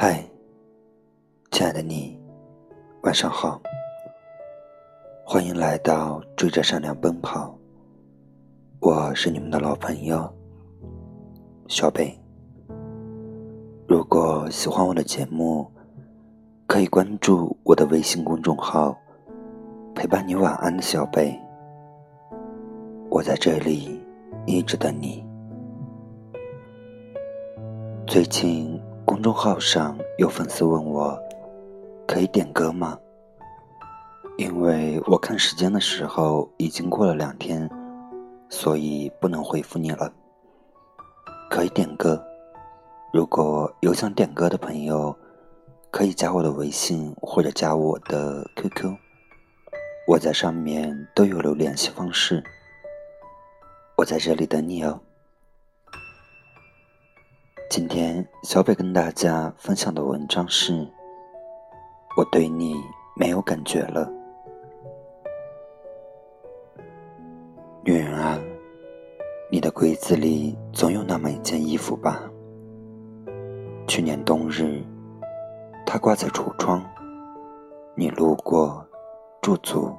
嗨，亲爱的你，晚上好。欢迎来到追着善良奔跑。我是你们的老朋友小北。如果喜欢我的节目，可以关注我的微信公众号“陪伴你晚安的小北”。我在这里一直等你。最近公众号上有粉丝问我，可以点歌吗？因为我看时间的时候已经过了两天，所以不能回复你了。可以点歌，如果有想点歌的朋友，可以加我的微信或者加我的 QQ，我在上面都有留联系方式。我在这里等你哦。今天小北跟大家分享的文章是：我对你没有感觉了。女人啊，你的柜子里总有那么一件衣服吧？去年冬日，它挂在橱窗，你路过，驻足，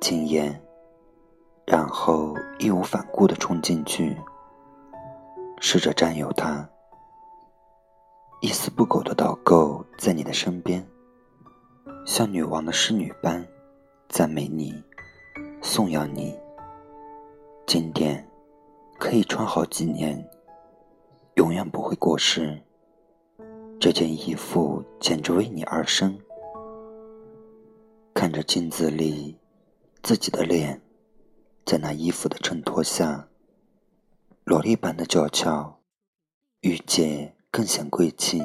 惊艳，然后义无反顾地冲进去，试着占有它。一丝不苟的导购在你的身边，像女王的侍女般赞美你、颂扬你。经典，可以穿好几年，永远不会过时。这件衣服简直为你而生。看着镜子里自己的脸，在那衣服的衬托下，萝莉般的娇俏，御姐。更显贵气，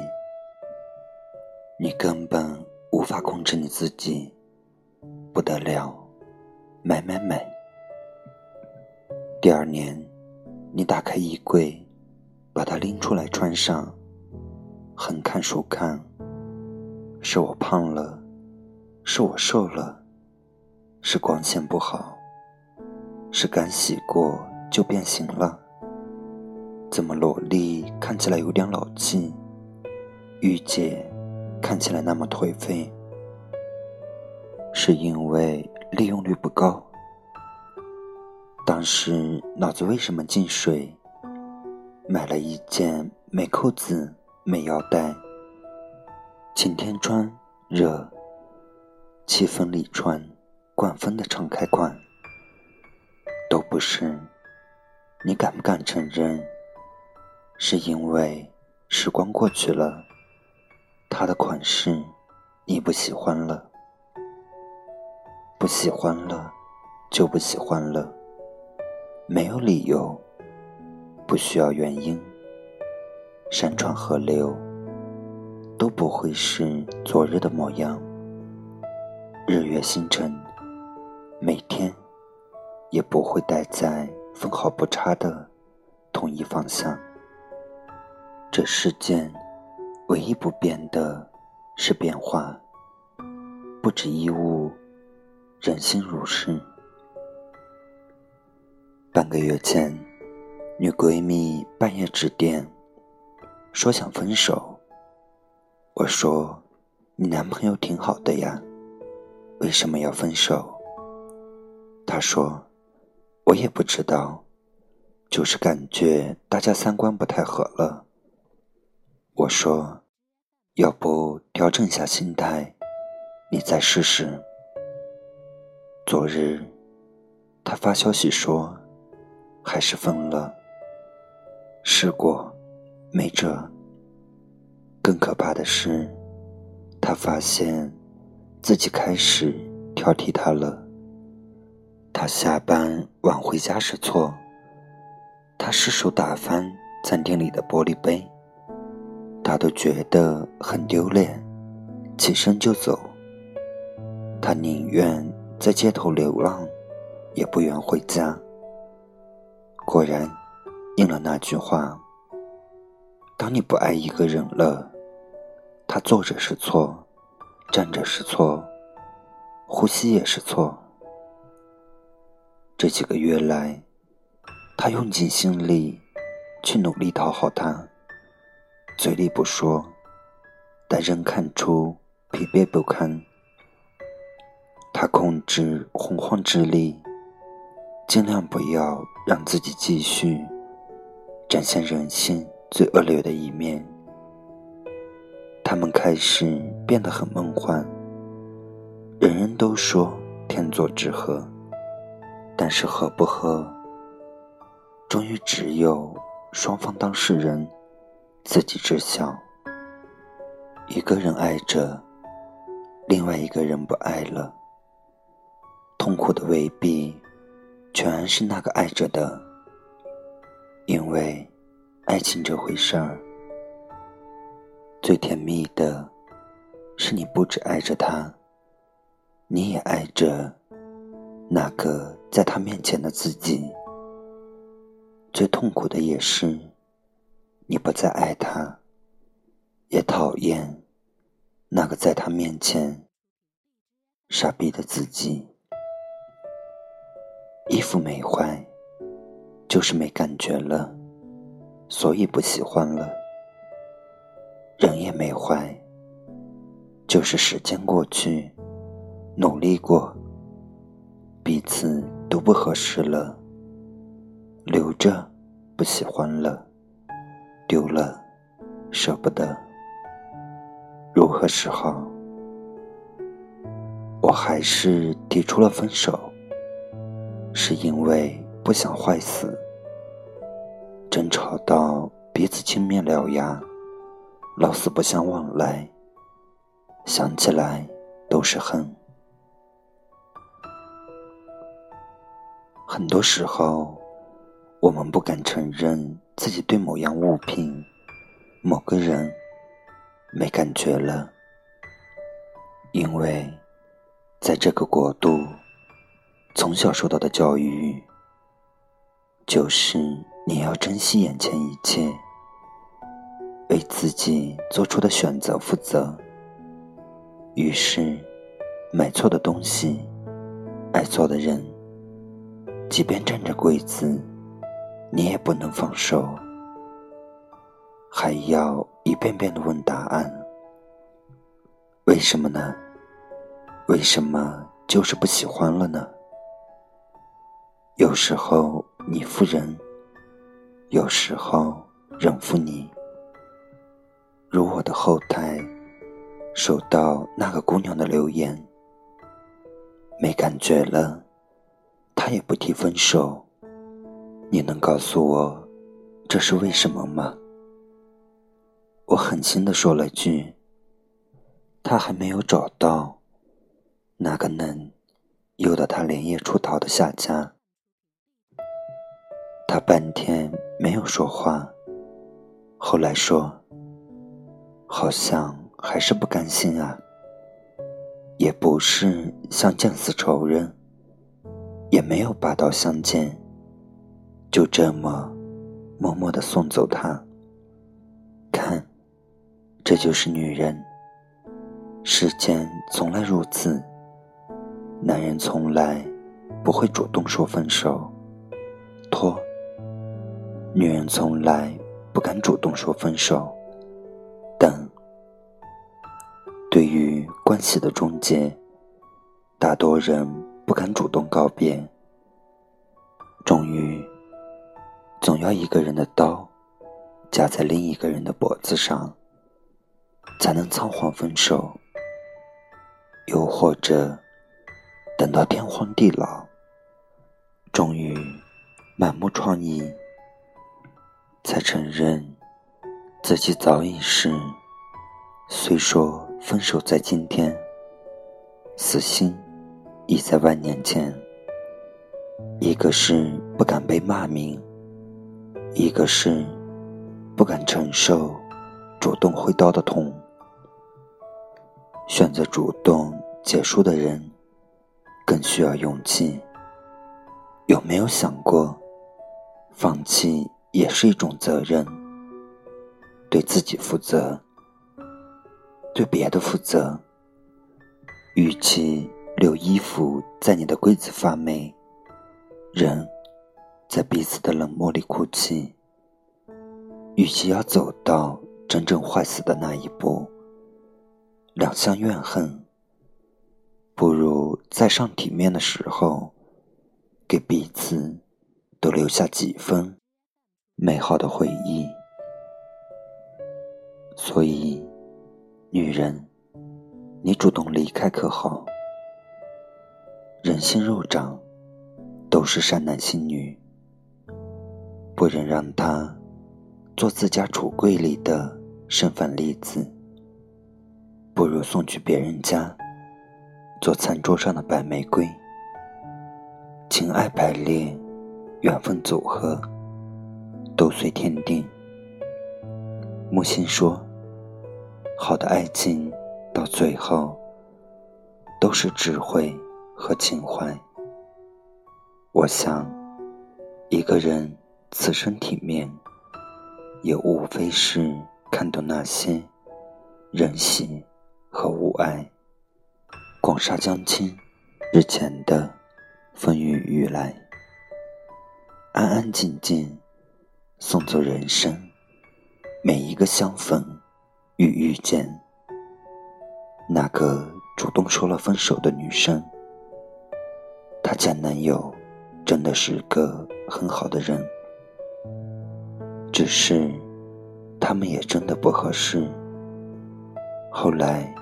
你根本无法控制你自己，不得了，买买买。第二年，你打开衣柜，把它拎出来穿上，横看竖看，是我胖了，是我瘦了，是光线不好，是刚洗过就变形了。怎么萝莉看起来有点老气，御姐看起来那么颓废？是因为利用率不高？当时脑子为什么进水？买了一件没扣子、没腰带，晴天穿热，气氛里穿，灌风的敞开款，都不是。你敢不敢承认？是因为时光过去了，他的款式你不喜欢了，不喜欢了就不喜欢了，没有理由，不需要原因。山川河流都不会是昨日的模样，日月星辰每天也不会待在分毫不差的同一方向。这世间唯一不变的是变化，不止衣物，人心如是。半个月前，女闺蜜半夜致电，说想分手。我说：“你男朋友挺好的呀，为什么要分手？”她说：“我也不知道，就是感觉大家三观不太合了。”我说：“要不调整下心态，你再试试。”昨日，他发消息说：“还是分了。”试过，没辙。更可怕的是，他发现自己开始挑剔他了。他下班晚回家是错，他失手打翻餐厅里的玻璃杯。他都觉得很丢脸，起身就走。他宁愿在街头流浪，也不愿回家。果然，应了那句话：当你不爱一个人了，他坐着是错，站着是错，呼吸也是错。这几个月来，他用尽心力去努力讨好他。嘴里不说，但仍看出疲惫不堪。他控制洪荒之力，尽量不要让自己继续展现人性最恶劣的一面。他们开始变得很梦幻，人人都说天作之合，但是合不合，终于只有双方当事人自己知晓。一个人爱着，另外一个人不爱了。痛苦的未必全是那个爱着的，因为爱情这回事儿，最甜蜜的是你不止爱着他，你也爱着那个在他面前的自己。最痛苦的也是你不再爱他，也讨厌那个在他面前傻逼的自己。衣服没坏，就是没感觉了，所以不喜欢了。人也没坏，就是时间过去，努力过，彼此都不合适了，留着不喜欢了，丢了舍不得。如何是好？我还是提出了分手。是因为不想坏死，争吵到彼此青面獠牙，老死不相往来，想起来都是恨。很多时候，我们不敢承认自己对某样物品、某个人没感觉了，因为在这个国度。从小受到的教育，就是你要珍惜眼前一切，为自己做出的选择负责。于是，买错的东西，爱错的人，即便站着柜子，你也不能放手，还要一遍遍的问答案。为什么呢？为什么就是不喜欢了呢？有时候你负人，有时候人负你。如我的后台收到那个姑娘的留言，没感觉了，她也不提分手。你能告诉我这是为什么吗？我狠心的说了句：“他还没有找到那个能诱得他连夜出逃的下家。”他半天没有说话，后来说：“好像还是不甘心啊，也不是想见死仇人，也没有拔刀相见，就这么默默的送走他。看，这就是女人。世间从来如此，男人从来不会主动说分手，拖。”女人从来不敢主动说分手，等。对于关系的终结，大多人不敢主动告别。终于，总要一个人的刀架在另一个人的脖子上，才能仓皇分手。又或者，等到天荒地老，终于满目疮痍。才承认自己早已是，虽说分手在今天，死心已在万年前。一个是不敢被骂名，一个是不敢承受主动挥刀的痛。选择主动结束的人，更需要勇气。有没有想过，放弃？也是一种责任，对自己负责，对别的负责。与其留衣服在你的柜子发霉，人在彼此的冷漠里哭泣；与其要走到真正坏死的那一步，两相怨恨，不如在上体面的时候，给彼此都留下几分美好的回忆。所以，女人，你主动离开可好？人心肉长，都是善男信女，不忍让他做自家橱柜里的剩饭粒子。不如送去别人家，做餐桌上的白玫瑰。情爱排列，缘分组合，都随天定。木心说：“好的爱情，到最后都是智慧和情怀。”我想，一个人此生体面，也无非是看懂那些人性。和无爱，广厦将倾，日前的风雨欲来，安安静静送走人生每一个相逢与遇见。那个主动说了分手的女生，她前男友真的是个很好的人，只是他们也真的不合适。后来。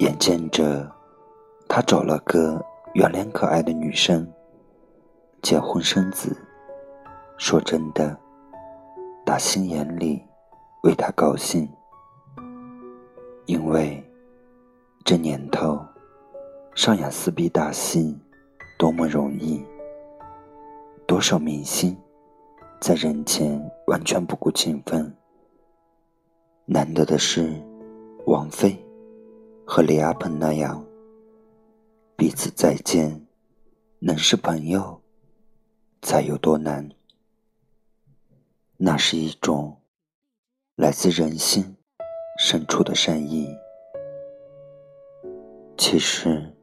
眼见着他找了个圆脸可爱的女生，结婚生子，说真的，打心眼里为他高兴。因为这年头上演撕逼大戏多么容易，多少明星在人前完全不顾情分。难得的是，王菲。和李亚鹏那样，彼此再见，能是朋友，才有多难？那是一种来自人心深处的善意。其实，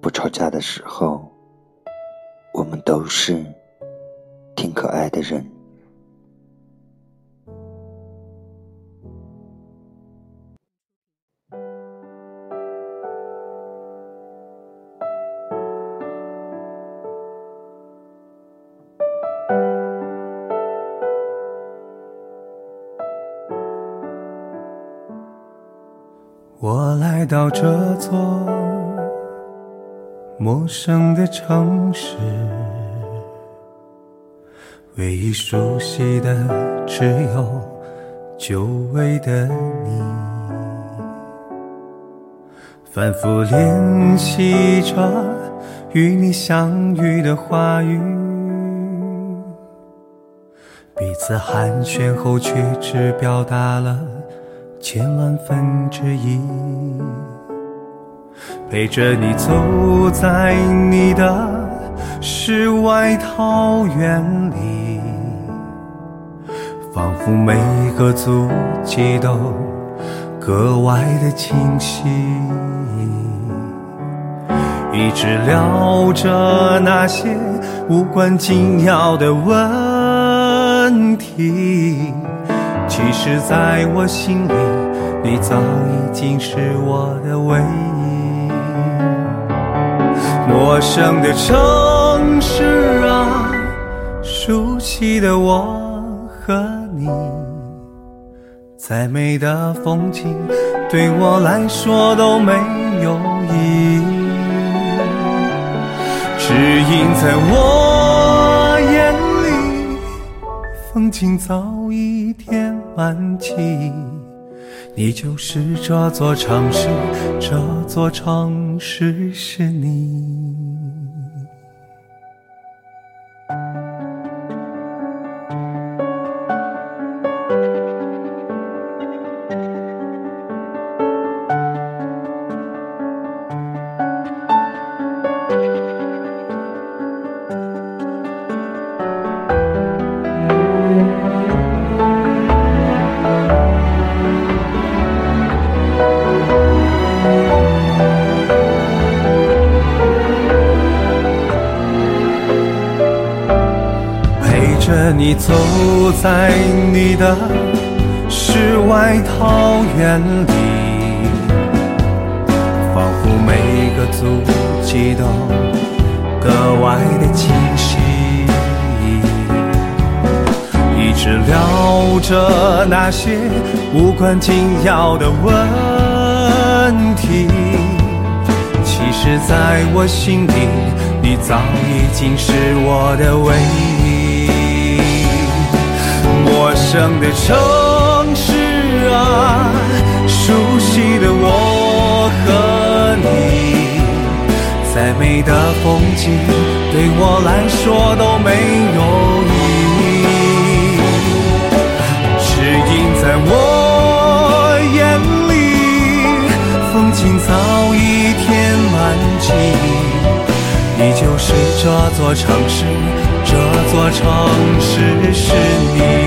不吵架的时候，我们都是挺可爱的人。我来到这座陌生的城市，唯一熟悉的只有久违的你，反复练习着与你相遇的话语，彼此寒暄后却只表达了。千万分之一，陪着你走在你的世外桃源里，仿佛每个足迹都格外的清晰。一直聊着那些无关紧要的问题。其实，在我心里，你早已经是我的唯一。陌生的城市啊，熟悉的我和你，再美的风景对我来说都没有意义，只因在我眼里，风景早已天。满起，你就是这座城市，这座城市是你。走在你的世外桃源里，仿佛每个足迹都格外的清晰。一直聊着那些无关紧要的问题，其实在我心里，你早已经是我的唯一。陌生的城市啊，熟悉的我和你，再美的风景对我来说都没有意义。只因在我眼里，风景早已填满记忆。你就是这座城市，这座城市是你。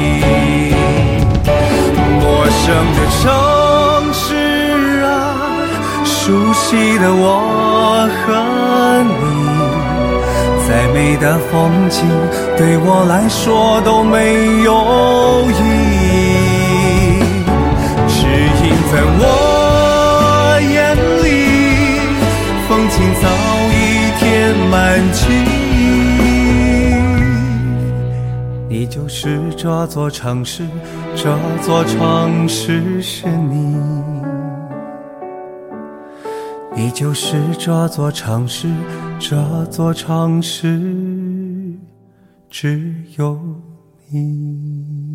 悉的我和你，再美的风景对我来说都没有意义。只因在我眼里，风景早已填满记忆。你就是这座城市，这座城市是你。依旧是这座城市，这座城市只有你。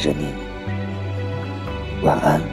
着你。晚安。